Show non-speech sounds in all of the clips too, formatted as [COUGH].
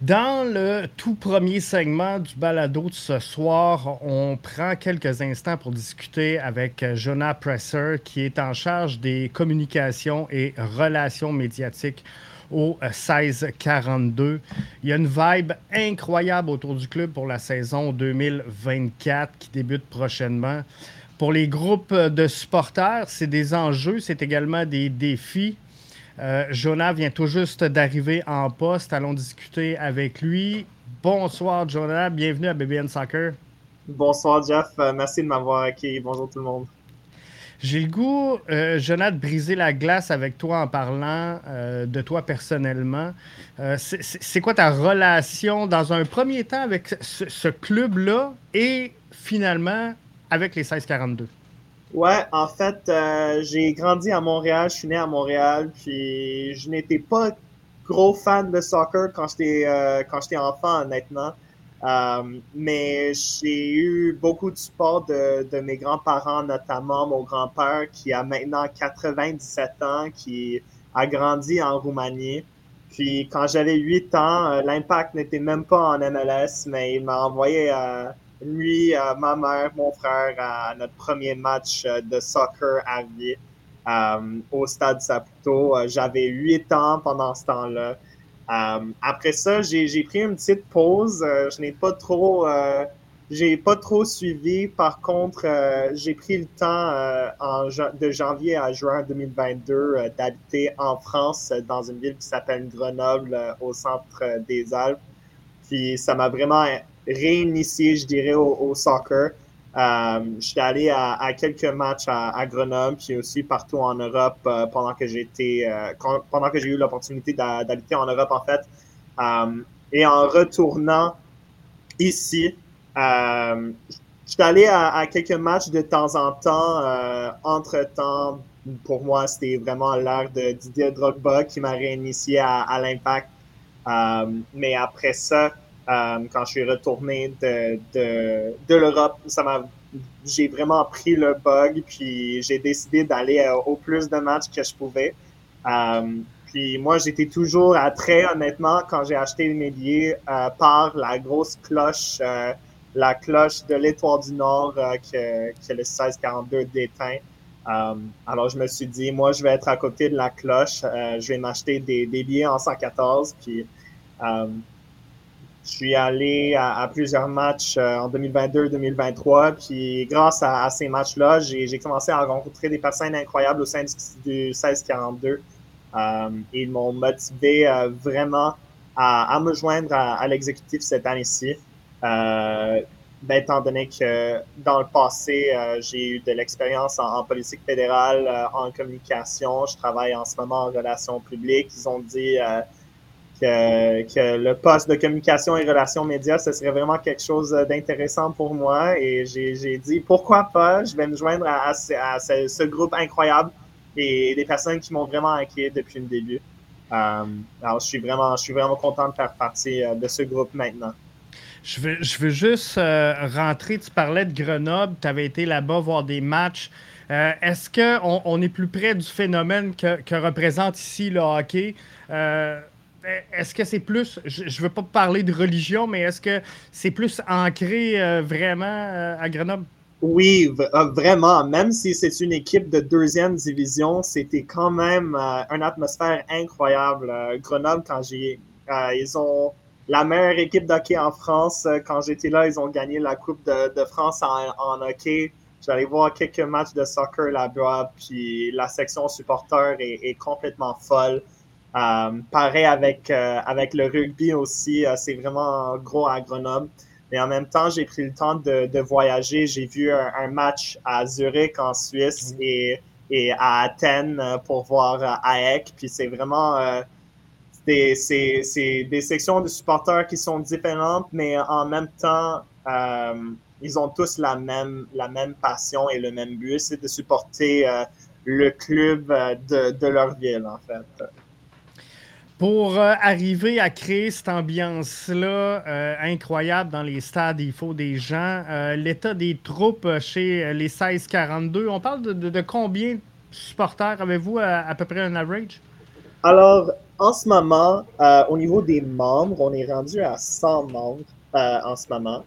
Dans le tout premier segment du balado de ce soir, on prend quelques instants pour discuter avec Jonah Presser, qui est en charge des communications et relations médiatiques au 16-42. Il y a une vibe incroyable autour du club pour la saison 2024 qui débute prochainement. Pour les groupes de supporters, c'est des enjeux, c'est également des défis. Euh, Jonah vient tout juste d'arriver en poste. Allons discuter avec lui. Bonsoir, Jonah. Bienvenue à BBN Soccer. Bonsoir, Jeff. Euh, merci de m'avoir accueilli. Bonjour tout le monde. J'ai le goût, euh, Jonah, de briser la glace avec toi en parlant de toi personnellement. c'est quoi ta relation dans un premier temps avec ce, ce club-là et finalement avec les 1642? Ouais, en fait, euh, j'ai grandi à Montréal, je suis né à Montréal, puis je n'étais pas gros fan de soccer quand j'étais euh, quand j'étais enfant, honnêtement. Euh, mais j'ai eu beaucoup de support de, de mes grands-parents, notamment mon grand-père qui a maintenant 97 ans, qui a grandi en Roumanie. Puis quand j'avais 8 ans, l'impact n'était même pas en MLS, mais il m'a envoyé à lui, ma mère, mon frère, à notre premier match euh, de soccer à vie euh, au stade Saputo. Euh, j'avais huit ans pendant ce temps-là. après ça, j'ai pris une petite pause. je n'ai pas trop, j'ai pas trop suivi. Par contre, j'ai pris le temps de janvier à juin 2022 d'habiter en France dans une ville qui s'appelle Grenoble, au centre des Alpes. Puis ça m'a vraiment réinitié, je dirais, au, soccer. Euh, je suis allé à, quelques matchs à, Grenoble, puis aussi partout en Europe euh, pendant que j'étais, euh, pendant que j'ai eu l'opportunité d'habiter en Europe en fait. et en retournant ici, je suis allé à, quelques matchs de temps en temps. entre temps, pour moi, c'était vraiment l'ère de Didier Drogba qui m'a réinitié à, à l'impact. mais après ça, quand je suis retourné de, de, de l'Europe, ça m'a j'ai vraiment pris le bug, puis j'ai décidé d'aller euh, au plus de matchs que je pouvais. Euh, puis moi, j'étais toujours très honnêtement, quand j'ai acheté mes billets, par la grosse cloche, la cloche de l'Étoile du Nord que, que, le 1642 déteint. alors, je me suis dit, moi, je vais être à côté de la cloche. je vais m'acheter des, des, billets en 114. Puis, je suis allé à, plusieurs matchs euh, en 2022-2023, puis grâce à, ces matchs-là, j'ai commencé à rencontrer des personnes incroyables au sein du, 1642. Euh, ils m'ont motivé euh, vraiment à, me joindre à, l'exécutif cette année-ci. Ben, étant donné que dans le passé, j'ai eu de l'expérience en, en, politique fédérale, en communication, je travaille en ce moment en relations publiques. Ils ont dit que, le poste de communication et relations médias, ce serait vraiment quelque chose d'intéressant pour moi. Et j'ai dit, pourquoi pas, je vais me joindre à, ce, groupe incroyable et des personnes qui m'ont vraiment inquiété depuis le début. Euh, alors, je suis, vraiment, je suis vraiment content de faire partie euh, de ce groupe maintenant. Je veux, je veux juste euh, rentrer. Tu parlais de Grenoble, tu avais été là-bas voir des matchs. Est-ce qu'on on est plus près du phénomène que, que représente ici le hockey? Est-ce que c'est plus, je ne veux pas parler de religion, mais est-ce que c'est plus ancré euh, vraiment euh, à Grenoble? Oui, euh, vraiment. Même si c'est une équipe de deuxième division, c'était quand même une atmosphère incroyable. Grenoble, quand j'ai, ils ont la meilleure équipe d'hockey en France. Quand j'étais là, ils ont gagné la Coupe de, France en, hockey. J'allais voir quelques matchs de soccer là-bas, puis la section supporter est complètement folle. Euh, pareil avec, euh, avec le rugby aussi, euh, c'est vraiment gros à Grenoble. Mais en même temps, j'ai pris le temps de, de voyager. J'ai vu un, match à Zurich en Suisse mhm. et, et à Athènes pour voir AEC. Puis c'est vraiment des, c'est, des sections de supporters qui sont différentes, mais en même temps, ils ont tous la même, la même passion et le même but, c'est de supporter le club de, de leur ville, en fait. Pour euh, arriver à créer cette ambiance-là euh, incroyable dans les stades, il faut des gens. Euh, l'état des troupes chez les 16-42, on parle de, combien de supporters avez-vous à, peu près un average? Alors, en ce moment, au niveau des membres, on est rendu à 100 membres en ce moment.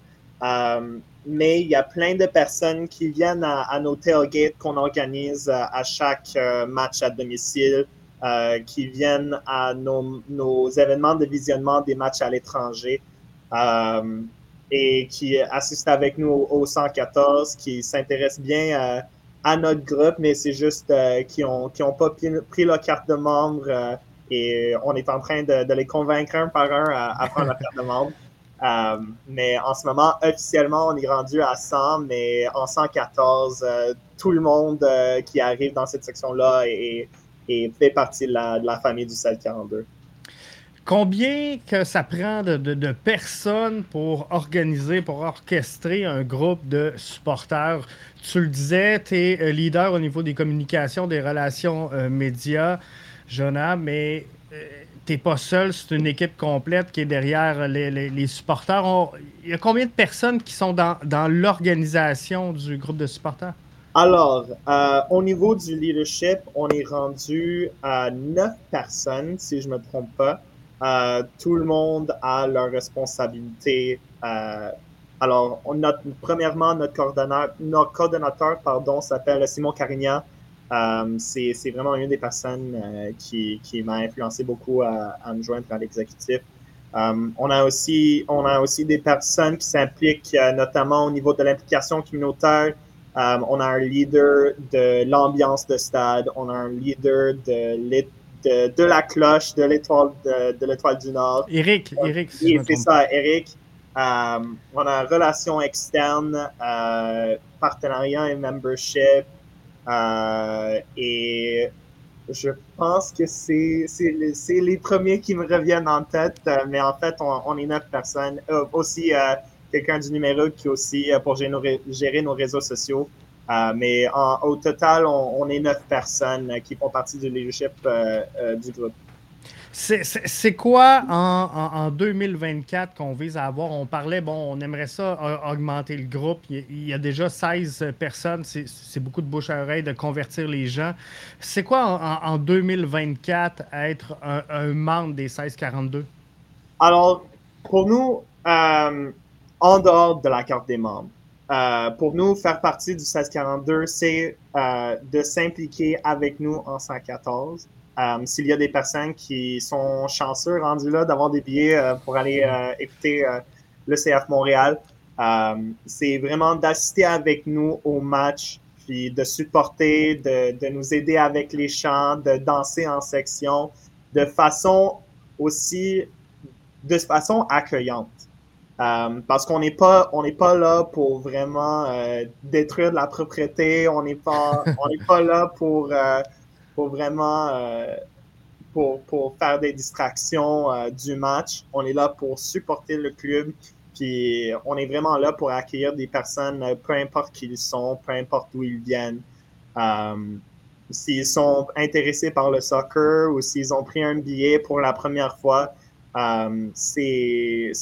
Mais il y a plein de personnes qui viennent à, nos tailgates qu'on organise à chaque match à domicile, qui viennent à nos, nos, événements de visionnement des matchs à l'étranger et qui assistent avec nous au, 114, qui s'intéressent bien à notre groupe, mais c'est juste qui n'ont qui ont pas pris leur carte de membre et on est en train de, les convaincre un par un à, prendre la carte de membre. [LAUGHS] Euh, mais en ce moment, officiellement, on est rendu à 100, mais en 114, euh, tout le monde euh, qui arrive dans cette section-là et, fait partie de la, famille du 742. Combien que ça prend de, personnes pour organiser, pour orchestrer un groupe de supporters? Tu le disais, tu es leader au niveau des communications, des relations médias. Jonah, mais tu euh, t'es pas seul, c'est une équipe complète qui est derrière les, supporters. il y a combien de personnes qui sont dans, l'organisation du groupe de supporters? Alors, euh, au niveau du leadership, on est rendu à neuf personnes, si je ne me trompe pas. Euh, tout le monde a leur responsabilité. alors, on premièrement, notre coordonnateur, pardon, s'appelle Simon Carignan. Euh, c'est vraiment une des personnes euh, qui, qui m'a influencé beaucoup à, à, me joindre à l'exécutif. Euh, on, a aussi, on a aussi des personnes qui s'impliquent notamment au niveau de l'implication communautaire. On a un leader de l'ambiance de stade, on a un leader de, de, de la cloche de l'étoile de, l'étoile du Nord. Eric, Eric. c'est ça, Eric. on a relations externes, partenariat et membership. Euh, et je pense que c'est les premiers qui me reviennent en tête, euh, mais en fait, on, est neuf personnes. Euh, aussi, quelqu'un du numéro qui aussi pour gérer nos, gérer nos réseaux sociaux. mais au total, on, est neuf personnes qui font partie du leadership du groupe. C'est quoi en, 2024 qu'on vise à avoir? On parlait, bon, on aimerait ça augmenter le groupe. Il, y a déjà 16 personnes. C'est beaucoup de bouche à oreille de convertir les gens. C'est quoi en, 2024 être un, membre des 1642? Alors, pour nous, euh, en dehors de la carte des membres, euh, pour nous, faire partie du 1642, c'est euh, de s'impliquer avec nous en 114 euh, s'il y a des personnes qui sont chanceux rendus là d'avoir des billets euh, pour aller euh, écouter le CF Montréal, c'est vraiment d'assister avec nous au match, puis de supporter, de, de, nous aider avec les chants, de danser en section, de façon aussi, de façon accueillante. Parce qu'on n'est pas, on n'est pas là pour vraiment détruire de la propriété. On n'est pas, [LAUGHS] on n'est pas là pour pour vraiment euh, pour, pour, faire des distractions euh, du match. On est là pour supporter le club. Puis on est vraiment là pour accueillir des personnes, euh, peu importe qui ils sont, peu importe d'où ils viennent. s'ils sont intéressés par le soccer ou s'ils ont pris un billet pour la première fois, euh, c'est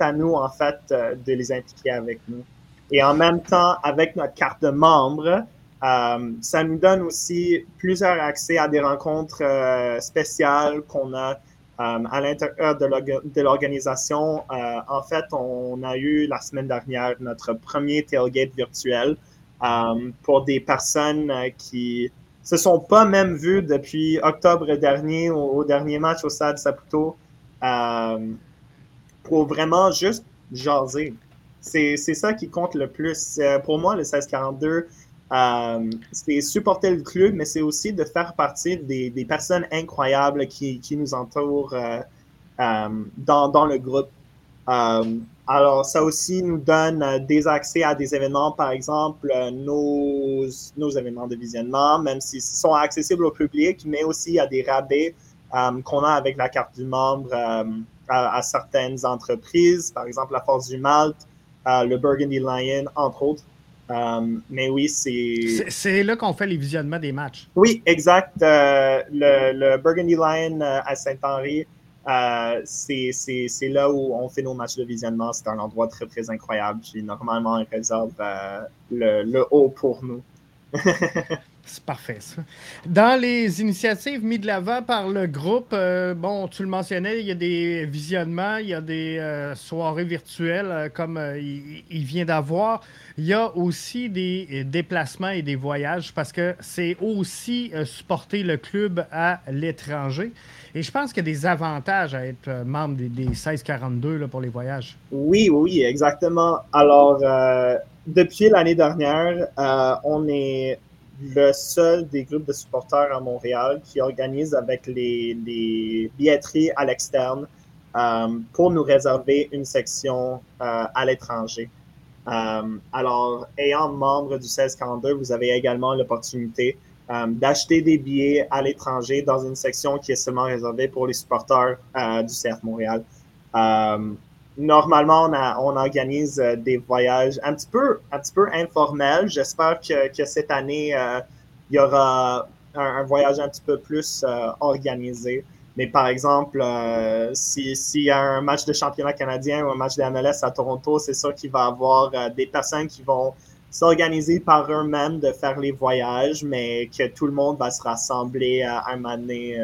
à nous, en fait, de les impliquer avec nous. Et en même temps, avec notre carte de membre, euh, ça nous donne aussi plusieurs accès à des rencontres euh, spéciales qu'on a euh, à l'intérieur de l'organisation. en fait, on a eu la semaine dernière notre premier tailgate virtuel pour des personnes qui se sont pas même vues depuis octobre dernier au, dernier match au Stade Saputo pour vraiment juste jaser. C'est ça qui compte le plus. Pour moi, le 1642, euh, c'est supporter le club, mais c'est aussi de faire partie des, des personnes incroyables qui, qui nous entourent euh, euh, dans, dans, le groupe. Alors, ça aussi nous donne des accès à des événements, par exemple, nos, nos événements de visionnement, même s'ils sont accessibles au public, mais aussi à des rabais qu'on a avec la carte du membre à, à, certaines entreprises, par exemple la Force du Malte, le Burgundy Lion, entre autres. Euh, mais oui, c'est. C'est là qu'on fait les visionnements des matchs. Oui, exact. Euh, le, Burgundy Lion euh, à Saint-Henri, c'est là où on fait nos matchs de visionnement. C'est un endroit très, très incroyable. Puis normalement, on réserve le, le, haut pour nous. [LAUGHS] C'est parfait, ça. Dans les initiatives mises de l'avant par le groupe, euh, bon, tu le mentionnais, il y a des visionnements, il y a des euh, soirées virtuelles euh, comme il, vient d'avoir. Il y a aussi des déplacements et des voyages parce que c'est aussi supporter le club à l'étranger. Et je pense qu'il y a des avantages à être membre des, des 1642 là, pour les voyages. Oui, oui, exactement. Alors, depuis l'année dernière, on est le seul des groupes de supporters à Montréal qui organise avec les, billetteries à l'externe euh, pour nous réserver une section euh, à l'étranger. Euh, alors, ayant membre du 1642, vous avez également l'opportunité d'acheter des billets à l'étranger dans une section qui est seulement réservée pour les supporters du CF Montréal normalement, on, organise euh, des voyages un petit peu, un petit peu informels. J'espère que, cette année, euh, il y aura un, voyage un petit peu plus euh, organisé. Mais par exemple, s'il y a un match de championnat canadien ou un match de MLS à Toronto, c'est sûr qu'il va y avoir des personnes qui vont s'organiser par eux-mêmes de faire les voyages, mais que tout le monde va se rassembler à un moment donné,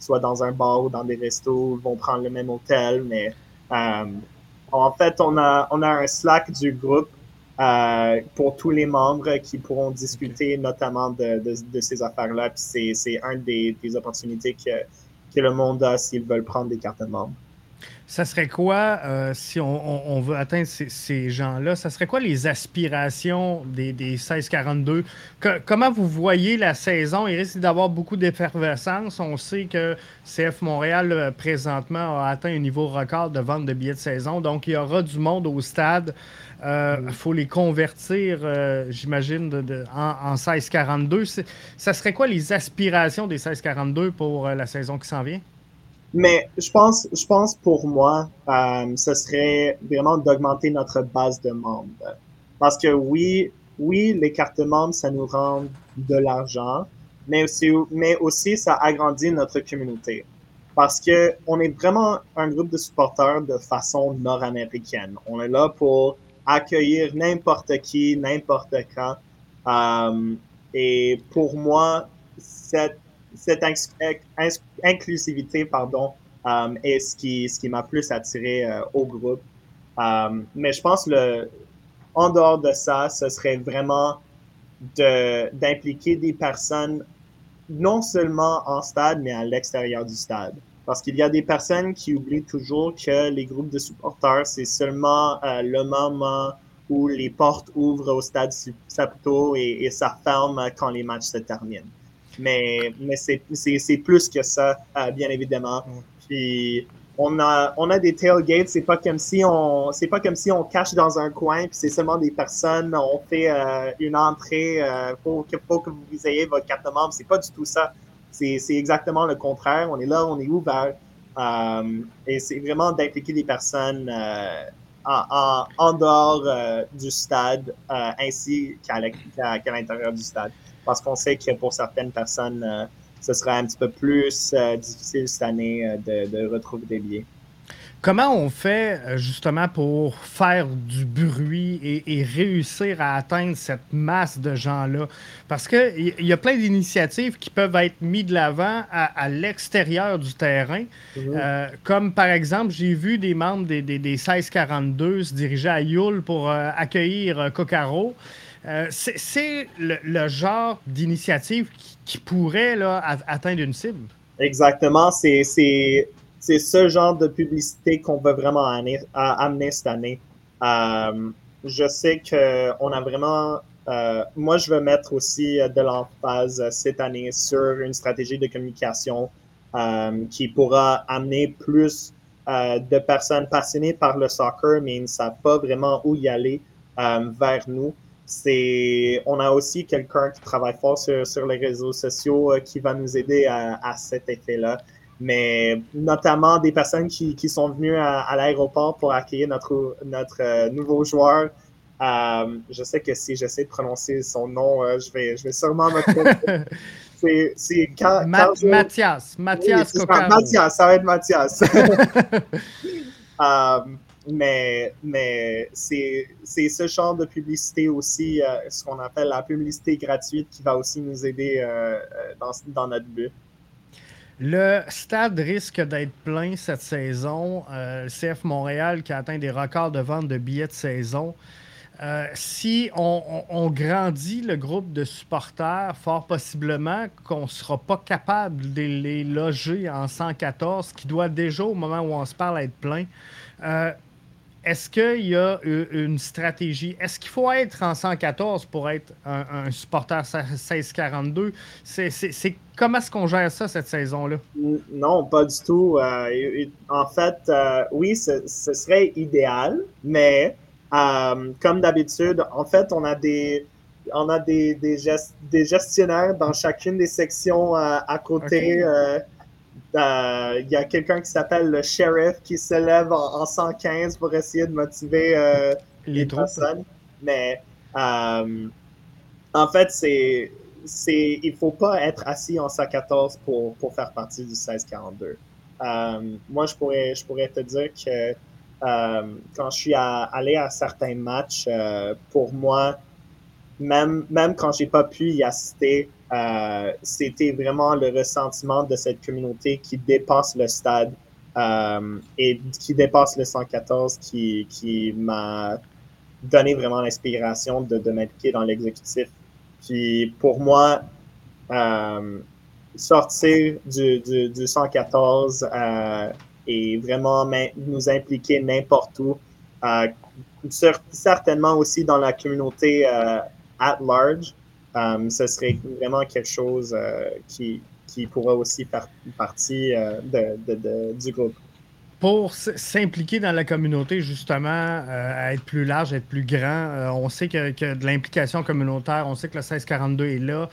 soit dans un bar ou dans des restos, vont prendre le même hôtel, mais euh, en fait, on a, on a un Slack du groupe euh, pour tous les membres qui pourront discuter notamment de, de, ces affaires-là. Puis c'est une des, des, opportunités que, que le monde a s'ils veulent prendre des cartes de membres ça serait quoi, euh, si on, veut atteindre ces, gens-là, ça serait quoi les aspirations des, des 1642? comment vous voyez la saison? Il risque d'avoir beaucoup d'effervescence. On sait que CF Montréal, euh, présentement, a atteint un niveau record de vente de billets de saison. Donc, il y aura du monde au stade. Il euh, mm. faut les convertir, j'imagine, de, en, en 1642. Ça serait quoi les aspirations des 1642 pour la saison qui s'en vient? Mais je pense, je pense pour moi, euh, ce serait vraiment d'augmenter notre base de membres. Parce que oui, oui, les cartes membres, ça nous rend de l'argent, mais aussi, mais aussi ça agrandit notre communauté. Parce que on est vraiment un groupe de supporters de façon nord-américaine. On est là pour accueillir n'importe qui, n'importe quand. Euh, et pour moi, cette cette inclusivité pardon, euh, est ce qui, m'a plus attiré euh, au groupe. Euh, mais je pense le en dehors de ça, ce serait vraiment d'impliquer des personnes non seulement en stade, mais à l'extérieur du stade. Parce qu'il y a des personnes qui oublient toujours que les groupes de supporters, c'est seulement le moment où les portes ouvrent au stade Saputo et, et ça ferme quand les matchs se terminent. Mais, mais c'est plus que ça, euh, bien évidemment. Puis on a, on a des tailgates, c'est pas comme si on c'est pas comme si on cache dans un coin puis c'est seulement des personnes, on fait euh, une entrée euh, pour, que, que vous ayez votre carte de membre, c'est pas du tout ça. C'est exactement le contraire. On est là, on est ouvert. et c'est vraiment d'impliquer des personnes en, en, dehors du stade ainsi qu'à l'intérieur du stade parce qu'on sait que pour certaines personnes, euh, ce sera un petit peu plus euh, difficile cette année euh, de, retrouver des billets. Comment on fait justement pour faire du bruit et, réussir à atteindre cette masse de gens-là? Parce qu'il y, a plein d'initiatives qui peuvent être mises de l'avant à, l'extérieur du terrain. Mhm. comme par exemple, j'ai vu des membres des, des, 1642 se diriger à Yule pour accueillir Cocaro. Euh, c'est le, genre d'initiative qui, pourrait atteindre une cible. Exactement. C'est ce genre de publicité qu'on veut vraiment amener, cette année. Euh, je sais qu'on a vraiment. Euh, moi, je veux mettre aussi de l'emphase cette année sur une stratégie de communication qui pourra amener plus de personnes passionnées par le soccer, mais ne savent pas vraiment où y aller vers nous c'est on a aussi quelqu'un qui travaille fort sur, les réseaux sociaux euh, qui va nous aider à, cet effet-là. Mais notamment des personnes qui, sont venues à, l'aéroport pour accueillir notre, notre euh, nouveau joueur. Euh, je sais que si j'essaie de prononcer son nom, je, vais, je vais sûrement me [LAUGHS] c'est Mathias. Mathias Mathias, ça va être Mathias. [LAUGHS] mais mais c'est ce genre de publicité aussi, ce qu'on appelle la publicité gratuite, qui va aussi nous aider dans, dans notre but. Le stade risque d'être plein cette saison. CF Montréal qui a atteint des records de vente de billets de saison. Euh, si on, grandit le groupe de supporters, fort possiblement qu'on ne sera pas capable de les loger en 114, qui doit déjà, au moment où on se parle, être plein. Euh, est-ce qu'il y a une stratégie? Est-ce qu'il faut être en 114 pour être un, supporter 1642? C'est, comment est-ce qu'on gère ça cette saison-là? Non, pas du tout. Euh, en fait, oui, ce, serait idéal, mais euh, comme d'habitude, en fait, on a des, on a des, des, des gestionnaires dans chacune des sections euh, à côté. Euh, il y a quelqu'un qui s'appelle le sheriff qui se lève en, 115 pour essayer de motiver les, personnes. Mais en fait, c'est, c'est, il faut pas être assis en 114 pour, pour faire partie du 1642. moi, je pourrais, je pourrais te dire que euh, quand je suis allé à certains matchs, euh, pour moi, même, même quand j'ai pas pu y assister, euh, c'était vraiment le ressentiment de cette communauté qui dépasse le stade et qui dépasse le 114 qui, m'a donné vraiment l'inspiration de, m'impliquer dans l'exécutif. Puis pour moi, sortir du, du, du 114 et vraiment nous impliquer n'importe où. Euh, certainement aussi dans la communauté euh, at large. Euh, ce serait vraiment quelque chose qui, qui pourrait aussi faire partie de, du groupe pour s'impliquer dans la communauté, justement, être plus large, être plus grand. on sait que, que de l'implication communautaire, on sait que le 1642 est là.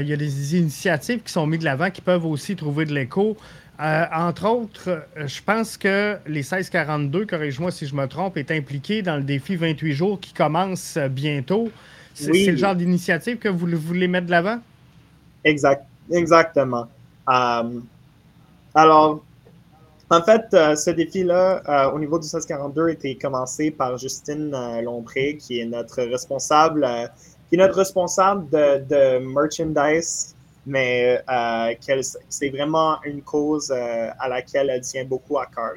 il y a des initiatives qui sont mises de l'avant qui peuvent aussi trouver de l'écho. Euh, entre autres, euh, je pense que les 1642, corrige-moi si je me trompe, est impliqué dans le défi 28 jours qui commence euh, bientôt. C'est le genre d'initiative que vous voulez mettre de l'avant? Exact, exactement. alors, en fait, ce défi-là, au niveau du 1642, a été commencé par Justine Lompré, qui est notre responsable, qui est notre responsable de, de merchandise mais euh, c'est vraiment une cause euh, à laquelle elle tient beaucoup à cœur.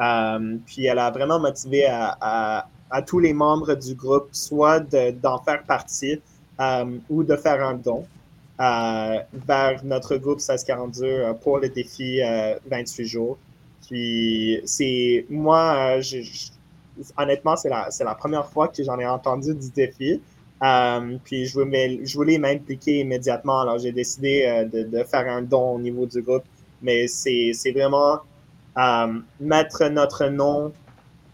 Euh, puis elle a vraiment motivé à, tous les membres du groupe soit d'en faire partie ou de faire un don vers notre groupe 1642 pour le défi 28 jours. Puis c'est moi, honnêtement, c'est la, la première fois que j'en ai entendu du défi. Euh, puis je voulais, je voulais m'impliquer immédiatement. Alors j'ai décidé euh, de, de, faire un don au niveau du groupe. Mais c'est vraiment euh, mettre notre nom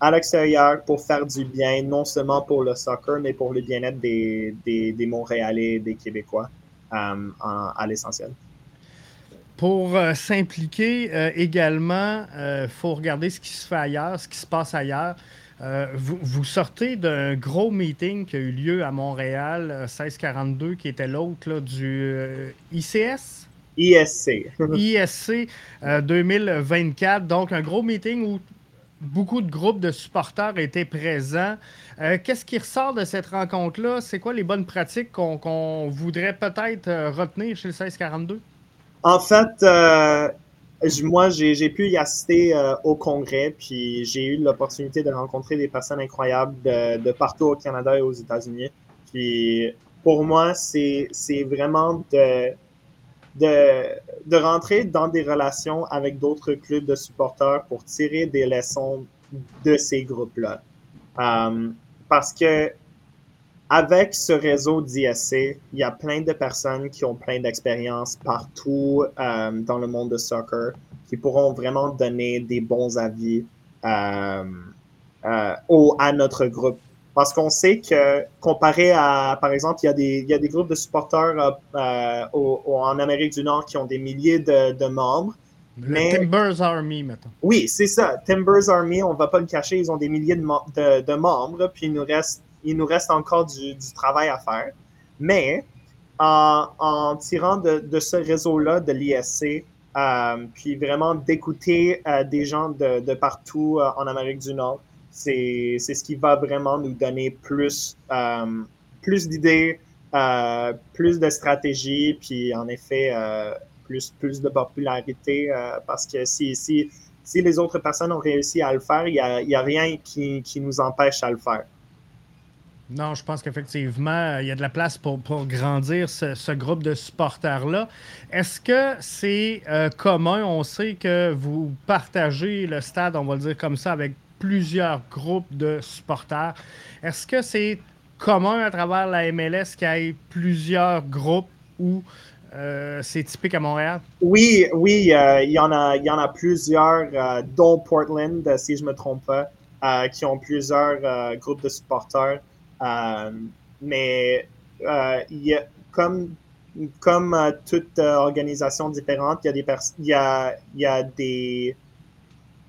à l'extérieur pour faire du bien, non seulement pour le soccer, mais pour le bien-être des, des, des, Montréalais, des Québécois à l'essentiel. Pour s'impliquer également, il faut regarder ce qui se fait ailleurs, ce qui se passe ailleurs. Euh, vous, sortez d'un gros meeting qui a eu lieu à Montréal, 1642, euh, qui était l'autre du euh, ICS? ISC. ISC 2024. Donc, un gros meeting où beaucoup de groupes de supporters étaient présents. Qu'est-ce qui ressort de cette rencontre-là? C'est quoi les bonnes pratiques qu'on voudrait peut-être retenir chez le 1642? En fait, moi, j'ai pu y assister euh, au congrès, puis j'ai eu l'opportunité de rencontrer des personnes incroyables de, partout au Canada et aux États-Unis. Puis pour moi, c'est vraiment de, de, rentrer dans des relations avec d'autres clubs de supporters pour tirer des leçons de ces groupes-là. Euh, parce que avec ce réseau d'ISC, il y a plein de personnes qui ont plein d'expérience partout euh, dans le monde de soccer qui pourront vraiment donner des bons avis euh, au, à notre groupe. Parce qu'on sait que comparé à, par exemple, il y a des, il y a des groupes de supporters en Amérique du Nord qui ont des milliers de, de membres. Le Timbers Army, maintenant. Oui, c'est ça. Timbers Army, on ne va pas le cacher, ils ont des milliers de, de, de membres, puis il nous reste il nous reste encore du, travail à faire. Mais en, tirant de, ce réseau-là, de l'ISC, euh, puis vraiment d'écouter euh, des gens de, partout euh, en Amérique du Nord, c'est ce qui va vraiment nous donner plus, plus d'idées, plus de stratégies, puis en effet, plus, plus de popularité parce que si, si, si les autres personnes ont réussi à le faire, il n'y a, a, rien qui, qui nous empêche à le faire. Non, je pense qu'effectivement, il y a de la place pour, grandir ce, groupe de supporters-là. Est-ce que c'est euh, commun? On sait que vous partagez le stade, on va le dire comme ça, avec plusieurs groupes de supporters. Est-ce que c'est commun à travers la MLS qu'il y ait plusieurs groupes ou euh, c'est typique à Montréal? Oui, oui, euh, il, y en a, il y en a plusieurs, dont Portland, si je ne me trompe pas, qui ont plusieurs groupes de supporters. Euh, mais euh, il y a, comme, comme euh, toute organisation différente, il y a des, il y a, il y a des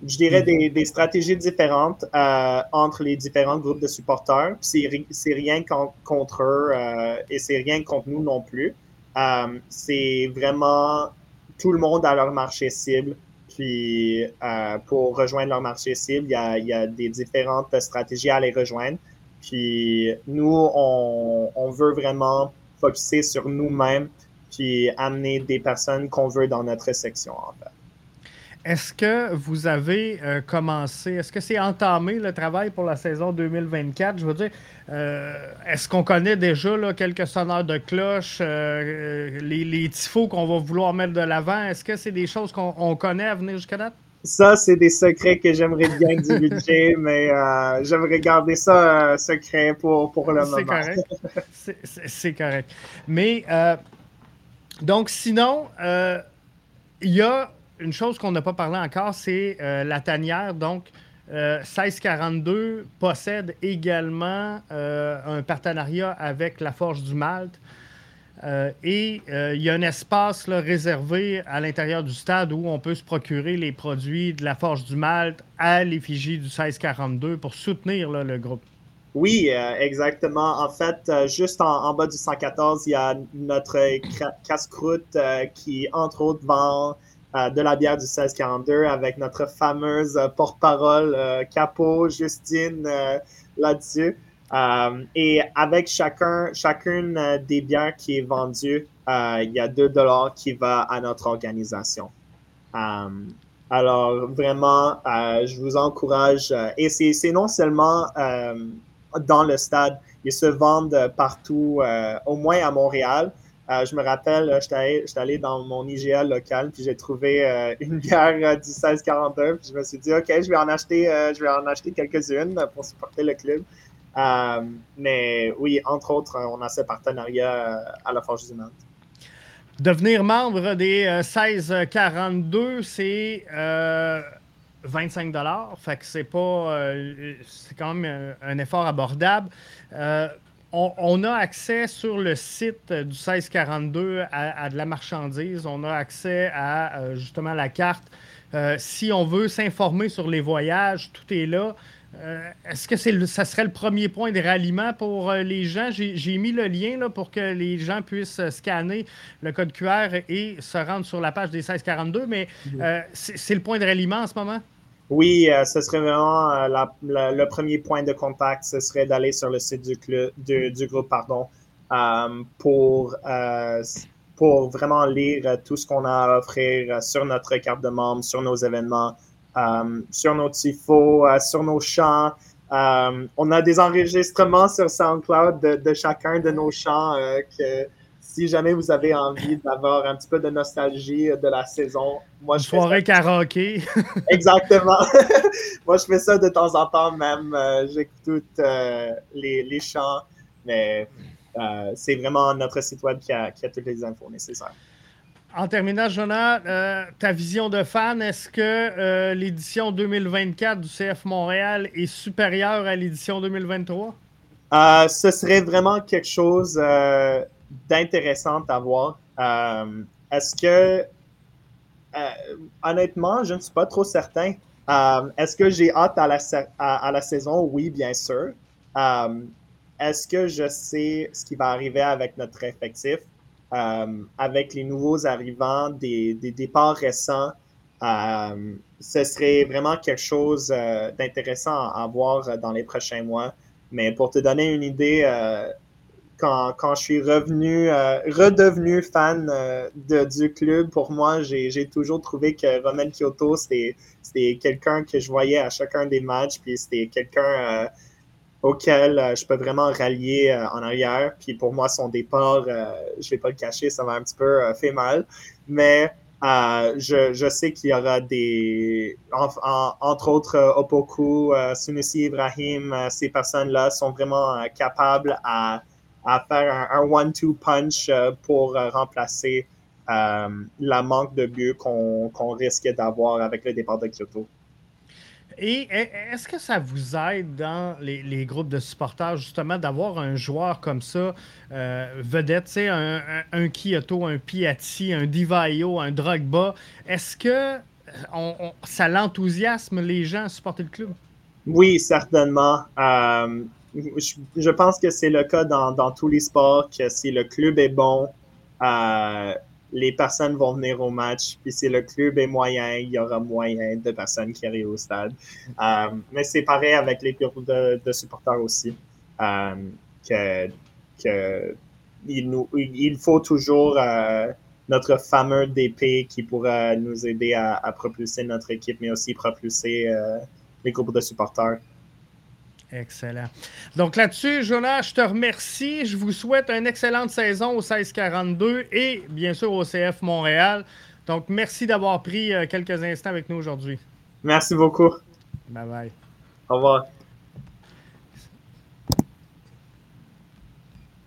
je dirais des, des stratégies différentes entre les différents groupes de supporters. C'est rien contre eux et c'est rien contre nous non plus. c'est vraiment tout le monde à leur marché cible. Puis pour rejoindre leur marché cible, il y, a, il y a des différentes stratégies à les rejoindre. Puis nous, on, veut vraiment focuser sur nous-mêmes puis amener des personnes qu'on veut dans notre section, en fait. Est-ce que vous avez euh, commencé, est-ce que c'est entamé le travail pour la saison 2024? Je veux dire, euh, est-ce qu'on connaît déjà là, quelques sonneurs de cloche, euh, les, les tifos qu'on va vouloir mettre de l'avant? Est-ce que c'est des choses qu'on connaît à venir jusqu'à date? Ça, c'est des secrets que j'aimerais bien [LAUGHS] divulguer, mais j'aimerais garder ça secret pour, pour le moment. C'est correct. C'est correct. Mais, donc, sinon, il y a une chose qu'on n'a pas parlé encore, c'est la tanière. Donc, 1642 possède également un partenariat avec la Forge du Malte. Euh, et euh, il y a un espace réservé à l'intérieur du stade où on peut se procurer les produits de la Forge du Malte à l'effigie du 1642 pour soutenir le groupe. Oui, euh, exactement. En fait, juste en, bas du 114, il y a notre casse-croûte qui, entre autres, vend de la bière du 1642 avec notre fameuse porte-parole Capot, Justine, là-dessus. Euh, et avec chacun, chacune euh, des biens qui est vendue, euh, il y a 2 dollars qui va à notre organisation. alors, vraiment, je vous encourage. et c'est non seulement dans le stade, ils se vendent partout, au moins à Montréal. Je me rappelle, j'étais allé, dans mon IGA local, puis j'ai trouvé une bière du 1642, puis je me suis dit, OK, je vais en acheter, acheter quelques-unes pour supporter le club. Euh, mais oui, entre autres, on a ce partenariat euh, à la Forge du Monde. Devenir membre des 1642, c'est 25 dollars. Fait que c'est pas. c'est quand même un, effort abordable. On, a accès sur le site du 1642 à, à, de la marchandise. On a accès à justement la carte. si on veut s'informer sur les voyages, tout est là. Euh, est-ce que c'est ça serait le premier point de ralliement pour euh, les gens? J'ai mis le lien là, pour que les gens puissent euh, scanner le code QR et se rendre sur la page des 1642, mais c'est le point de ralliement en ce moment? Oui, ce serait vraiment le premier point de contact, ce serait d'aller sur le site du, du, groupe pardon, pour, pour vraiment lire tout ce qu'on a à offrir sur notre carte de membre, sur nos événements. Euh, sur nos tifos, euh, sur nos chants. Euh, on a des enregistrements sur SoundCloud de, chacun de nos chants que si jamais vous avez envie d'avoir un petit peu de nostalgie de la saison, moi je soirée karaoké. [LAUGHS] Exactement. [LAUGHS] moi je fais ça de temps en temps même. J'écoute les, les, chants, mais c'est vraiment notre site web qui a, qui a toutes les infos nécessaires. En terminant, Jonah, euh, ta vision de fan, est-ce que euh, l'édition 2024 du CF Montréal est supérieure à l'édition 2023? Euh, ce serait vraiment quelque chose d'intéressant à voir. est-ce que, honnêtement, je ne suis pas trop certain. est-ce que j'ai hâte à la, saison? Oui, bien sûr. est-ce que je sais ce qui va arriver avec notre effectif? Euh, avec les nouveaux arrivants, des, départs récents. ce serait vraiment quelque chose d'intéressant à voir dans les prochains mois. Mais pour te donner une idée, quand, quand, je suis revenu, redevenu fan de, du club, pour moi, j'ai toujours trouvé que Roman Kyoto, c'était quelqu'un que je voyais à chacun des matchs, puis c'était quelqu'un auquel euh, je peux vraiment rallier euh, en arrière. Puis pour moi, son départ, euh, je vais pas le cacher, ça m'a un petit peu fait mal. Mais je, je, sais qu'il y aura des, entre autres, Opoku, Sunusi Ibrahim, ces personnes-là sont vraiment capables à, à, faire un, one-two punch pour remplacer la manque de but qu'on risque d'avoir avec le départ de Kyoto. Et est-ce que ça vous aide dans les, groupes de supporters, justement, d'avoir un joueur comme ça, euh, vedette, un, un, un Kyoto, un Piatti, un Divayo, un Drogba? Est-ce que ça l'enthousiasme les gens à supporter le club? Oui, certainement. Euh, je, pense que c'est le cas dans, dans, tous les sports, que si le club est bon, euh, les personnes vont venir au match. Puis si le club est moyen, il y aura moyen de personnes qui arrivent au stade. Euh, mais c'est pareil avec les groupes de, supporters aussi. Euh, que, que il, nous, il faut toujours notre fameux DP qui pourra nous aider à, propulser notre équipe, mais aussi propulser les groupes de supporters. Excellent. Donc là-dessus, Jonas, je te remercie. Je vous souhaite une excellente saison au 1642 et bien sûr au CF Montréal. Donc merci d'avoir pris euh, quelques instants avec nous aujourd'hui. Merci beaucoup. Bye bye. Au revoir.